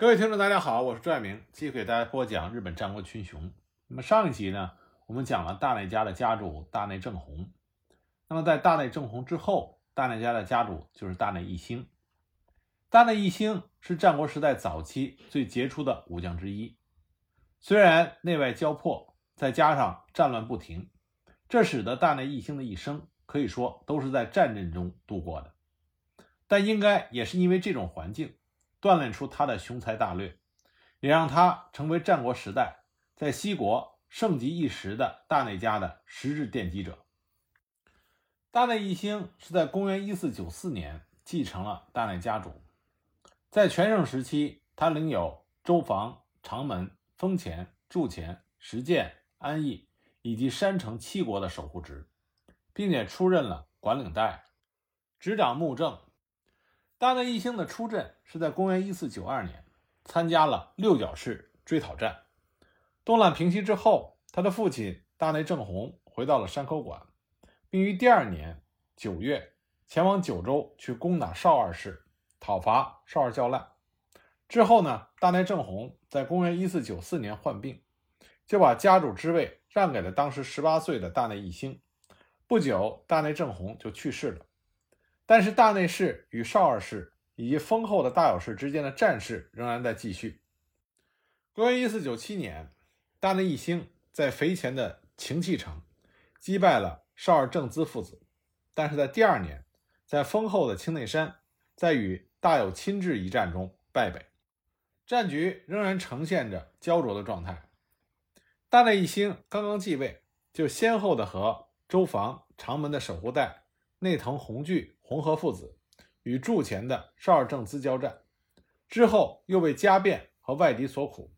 各位听众，大家好，我是朱爱明，继续给大家播讲日本战国群雄。那么上一集呢，我们讲了大内家的家主大内正弘。那么在大内正弘之后，大内家的家主就是大内义兴。大内义兴是战国时代早期最杰出的武将之一。虽然内外交迫，再加上战乱不停，这使得大内义兴的一生可以说都是在战阵中度过的。但应该也是因为这种环境。锻炼出他的雄才大略，也让他成为战国时代在西国盛极一时的大内家的实质奠基者。大内义兴是在公元一四九四年继承了大内家主，在全盛时期，他领有周防、长门、丰前、筑前、石见、安邑以及山城七国的守护职，并且出任了管领带、执掌幕政。大内义兴的出阵是在公元一四九二年，参加了六角氏追讨战。动乱平息之后，他的父亲大内正弘回到了山口馆，并于第二年九月前往九州去攻打少二氏，讨伐少二教滥。之后呢，大内正弘在公元一四九四年患病，就把家主之位让给了当时十八岁的大内义兴。不久，大内正弘就去世了。但是大内氏与少二氏以及丰厚的大友氏之间的战事仍然在继续。公元一四九七年，大内义兴在肥前的晴气城击败了少二正资父子，但是在第二年，在丰厚的青内山，在与大友亲至一战中败北，战局仍然呈现着焦灼的状态。大内义兴刚刚继位，就先后的和周防、长门的守护带内藤弘具。红河父子与筑前的少二正资交战之后，又被家变和外敌所苦。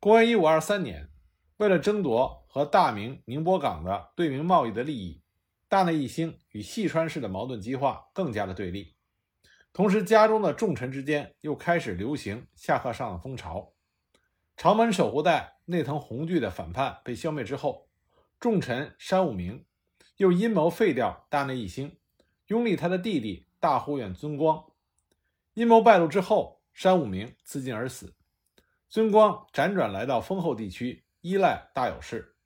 公元一五二三年，为了争夺和大明宁波港的对明贸易的利益，大内义兴与细川氏的矛盾激化，更加的对立。同时，家中的重臣之间又开始流行下克上的风潮。长门守护带内藤弘具的反叛被消灭之后，重臣山武明又阴谋废掉大内义兴。拥立他的弟弟大护院尊光，阴谋败露之后，山武明自尽而死。尊光辗转来到丰后地区，依赖大友氏，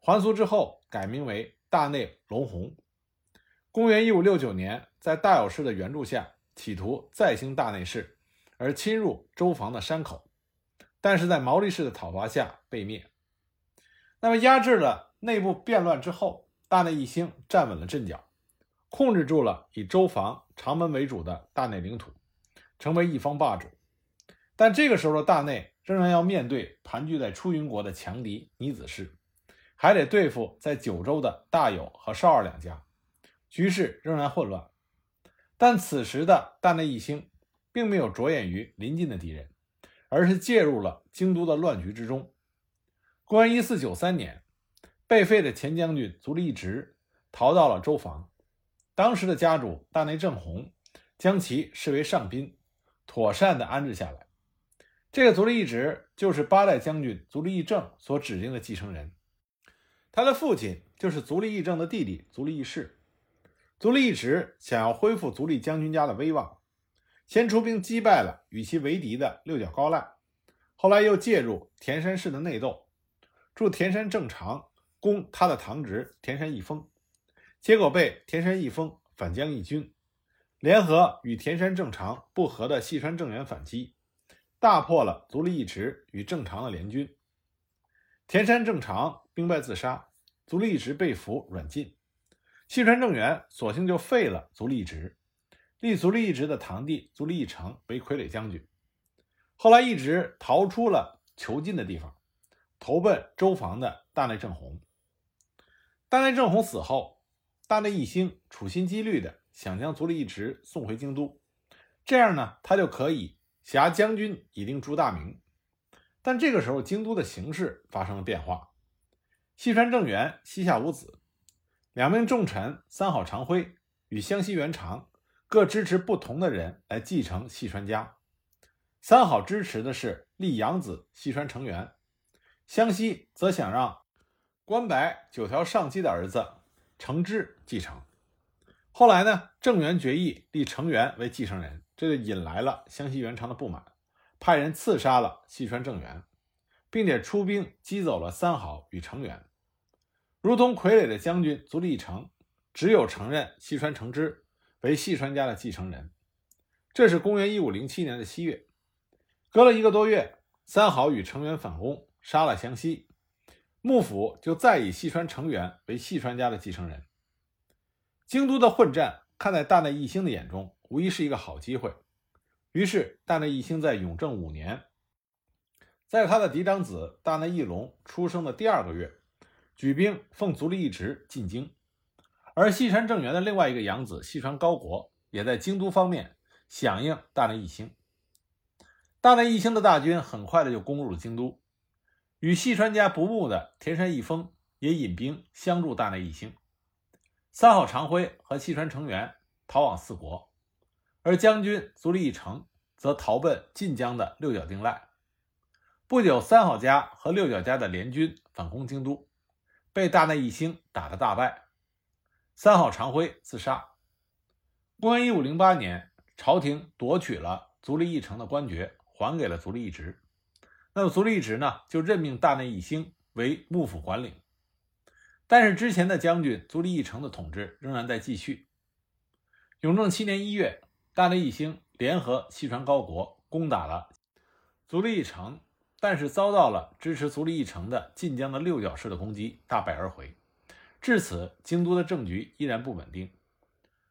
还俗之后改名为大内隆弘。公元一五六九年，在大友氏的援助下，企图再兴大内氏，而侵入周防的山口，但是在毛利氏的讨伐下被灭。那么压制了内部变乱之后，大内义兴站稳了阵脚。控制住了以周防、长门为主的大内领土，成为一方霸主。但这个时候的大内仍然要面对盘踞在出云国的强敌尼子氏，还得对付在九州的大友和少二两家，局势仍然混乱。但此时的大内义兴并没有着眼于邻近的敌人，而是介入了京都的乱局之中。公元一四九三年，被废的前将军足利义直逃到了周防。当时的家主大内正弘将其视为上宾，妥善地安置下来。这个足利义直就是八代将军足利义政所指定的继承人，他的父亲就是足利义政的弟弟足利义士。足利义直想要恢复足利将军家的威望，先出兵击败了与其为敌的六角高赖，后来又介入田山氏的内斗，助田山正长攻他的堂侄田山义丰。结果被田山义丰反将义军联合与田山正常不和的细川正元反击，大破了足利义直与正常的联军。田山正常兵败自杀，足利义直被俘软禁。细川正元索性就废了足利义直，立足利义直的堂弟足利义成为傀儡将军。后来一直逃出了囚禁的地方，投奔周防的大内正弘。大内正弘死后。大内义兴处心积虑的想将足利义直送回京都，这样呢，他就可以挟将军以令朱大明。但这个时候，京都的形势发生了变化，细川政元膝下无子，两名重臣三好长辉与湘西元长各支持不同的人来继承细川家。三好支持的是立养子细川成元，湘西则想让关白九条上基的儿子。承之继承，后来呢？郑元决议立成元为继承人，这就引来了湘西元长的不满，派人刺杀了细川郑元，并且出兵击走了三好与成元。如同傀儡的将军足利义成，只有承认细川承之为细川家的继承人。这是公元一五零七年的七月，隔了一个多月，三好与成元反攻，杀了湘西，幕府就再以细川成元为细川家的继承人。京都的混战，看在大内义兴的眼中，无疑是一个好机会。于是，大内义兴在永正五年，在他的嫡长子大内义隆出生的第二个月，举兵奉足利义直进京。而细川政元的另外一个养子细川高国，也在京都方面响应大内义兴。大内义兴的大军很快的就攻入了京都，与细川家不睦的田山义丰也引兵相助大内义兴。三好长辉和细川成元逃往四国。而将军足利义成则逃奔晋江的六角定赖。不久，三好家和六角家的联军反攻京都，被大内义兴打得大败。三好长辉自杀。公元一五零八年，朝廷夺取了足利义成的官爵，还给了足利义直。那么足利义直呢，就任命大内义兴为幕府管领。但是之前的将军足利义成的统治仍然在继续。永正七年一月。大内义兴联合细川高国攻打了足利义城，但是遭到了支持足利义城的晋江的六角氏的攻击，大败而回。至此，京都的政局依然不稳定。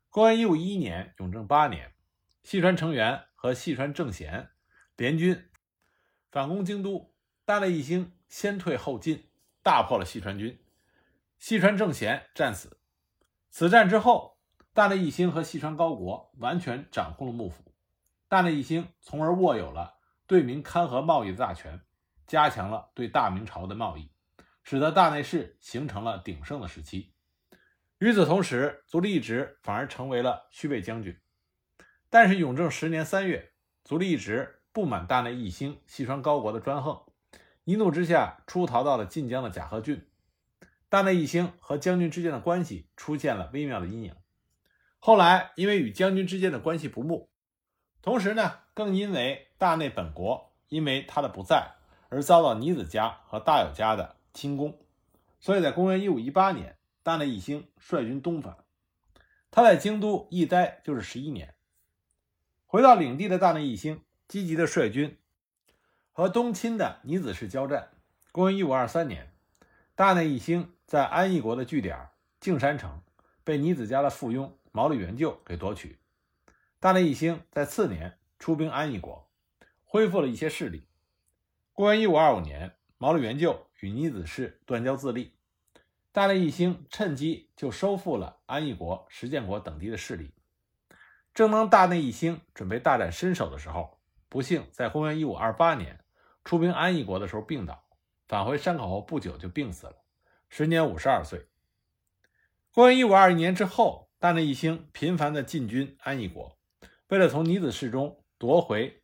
公元一五一一年，永正八年，细川成元和细川政贤联军反攻京都，大内义兴先退后进，大破了细川军，细川政贤战死。此战之后。大内义兴和细川高国完全掌控了幕府，大内义兴从而握有了对明勘合贸易的大权，加强了对大明朝的贸易，使得大内氏形成了鼎盛的时期。与此同时，足利义直反而成为了虚位将军。但是永正十年三月，足利义直不满大内义兴、西川高国的专横，一怒之下出逃到了晋江的甲贺郡。大内义兴和将军之间的关系出现了微妙的阴影。后来，因为与将军之间的关系不睦，同时呢，更因为大内本国因为他的不在而遭到尼子家和大友家的侵攻，所以在公元一五一八年，大内义兴率军东返。他在京都一待就是十一年。回到领地的大内义兴积极的率军和东侵的尼子氏交战。公元一五二三年，大内义兴在安义国的据点静山城被尼子家的附庸。毛利元就给夺取，大内义兴在次年出兵安义国，恢复了一些势力。公元一五二五年，毛利元就与尼子氏断交自立，大内义兴趁机就收复了安义国、石建国等地的势力。正当大内义兴准备大展身手的时候，不幸在公元一五二八年出兵安义国的时候病倒，返回山口后不久就病死了，时年五十二岁。公元一五二一年之后。大内义兴频繁地进军安义国，为了从尼子氏中夺回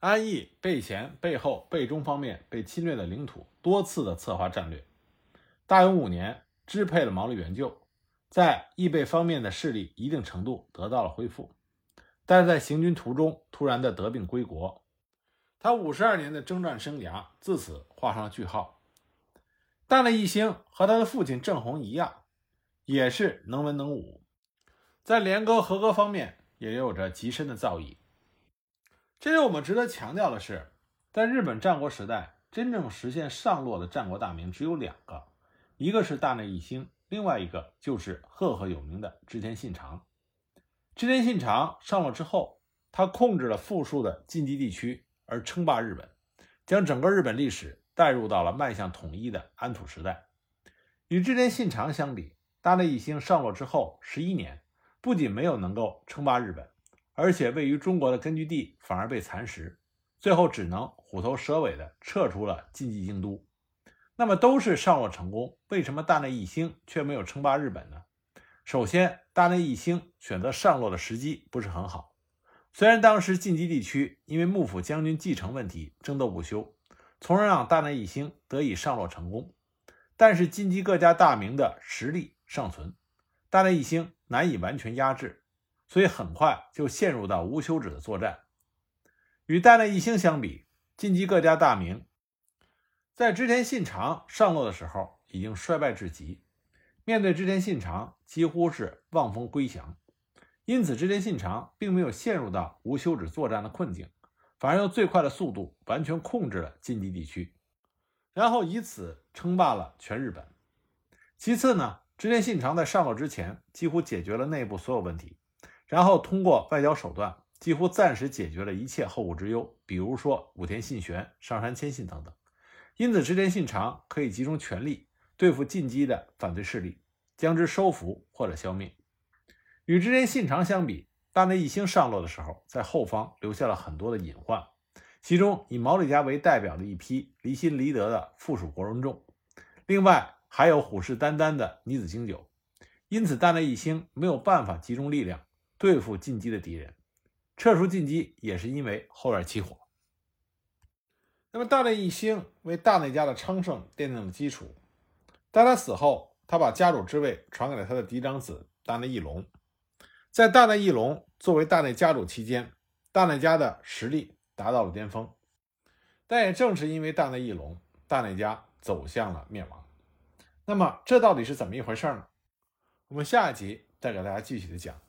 安义背前、背后、背中方面被侵略的领土，多次的策划战略。大永五年，支配了毛利元就，在义背方面的势力一定程度得到了恢复，但是在行军途中突然的得病归国，他五十二年的征战生涯自此画上了句号。大内义兴和他的父亲郑弘一样，也是能文能武。在联歌和歌方面也有着极深的造诣。这里我们值得强调的是，在日本战国时代，真正实现上洛的战国大名只有两个，一个是大内义兴，另外一个就是赫赫有名的织田信长。织田信长上洛之后，他控制了富庶的近畿地区，而称霸日本，将整个日本历史带入到了迈向统一的安土时代。与织田信长相比，大内义兴上洛之后十一年。不仅没有能够称霸日本，而且位于中国的根据地反而被蚕食，最后只能虎头蛇尾的撤出了晋冀京都。那么都是上洛成功，为什么大内义兴却没有称霸日本呢？首先，大内义兴选择上洛的时机不是很好。虽然当时晋冀地区因为幕府将军继承问题争斗不休，从而让大内义兴得以上洛成功，但是晋冀各家大名的实力尚存。大内义兴难以完全压制，所以很快就陷入到无休止的作战。与大内义兴相比，晋级各家大名在织田信长上洛的时候已经衰败至极，面对织田信长几乎是望风归降。因此，织田信长并没有陷入到无休止作战的困境，反而用最快的速度完全控制了晋冀地区，然后以此称霸了全日本。其次呢，织田信长在上洛之前几乎解决了内部所有问题，然后通过外交手段几乎暂时解决了一切后顾之忧，比如说武田信玄、上杉谦信等等。因此，织田信长可以集中全力对付进击的反对势力，将之收服或者消灭。与织田信长相比，大内义兴上洛的时候，在后方留下了很多的隐患，其中以毛利家为代表的一批离心离德的附属国人众，另外还有虎视眈眈的尼子经久，因此大内义兴没有办法集中力量对付进击的敌人，撤出进击也是因为后院起火。那么大内义兴为大内家的昌盛奠定了基础，在他死后，他把家主之位传给了他的嫡长子大内义隆。在大内义隆作为大内家主期间，大内家的实力达到了巅峰。但也正是因为大内义隆，大内家走向了灭亡。那么，这到底是怎么一回事呢？我们下一集再给大家具体的讲。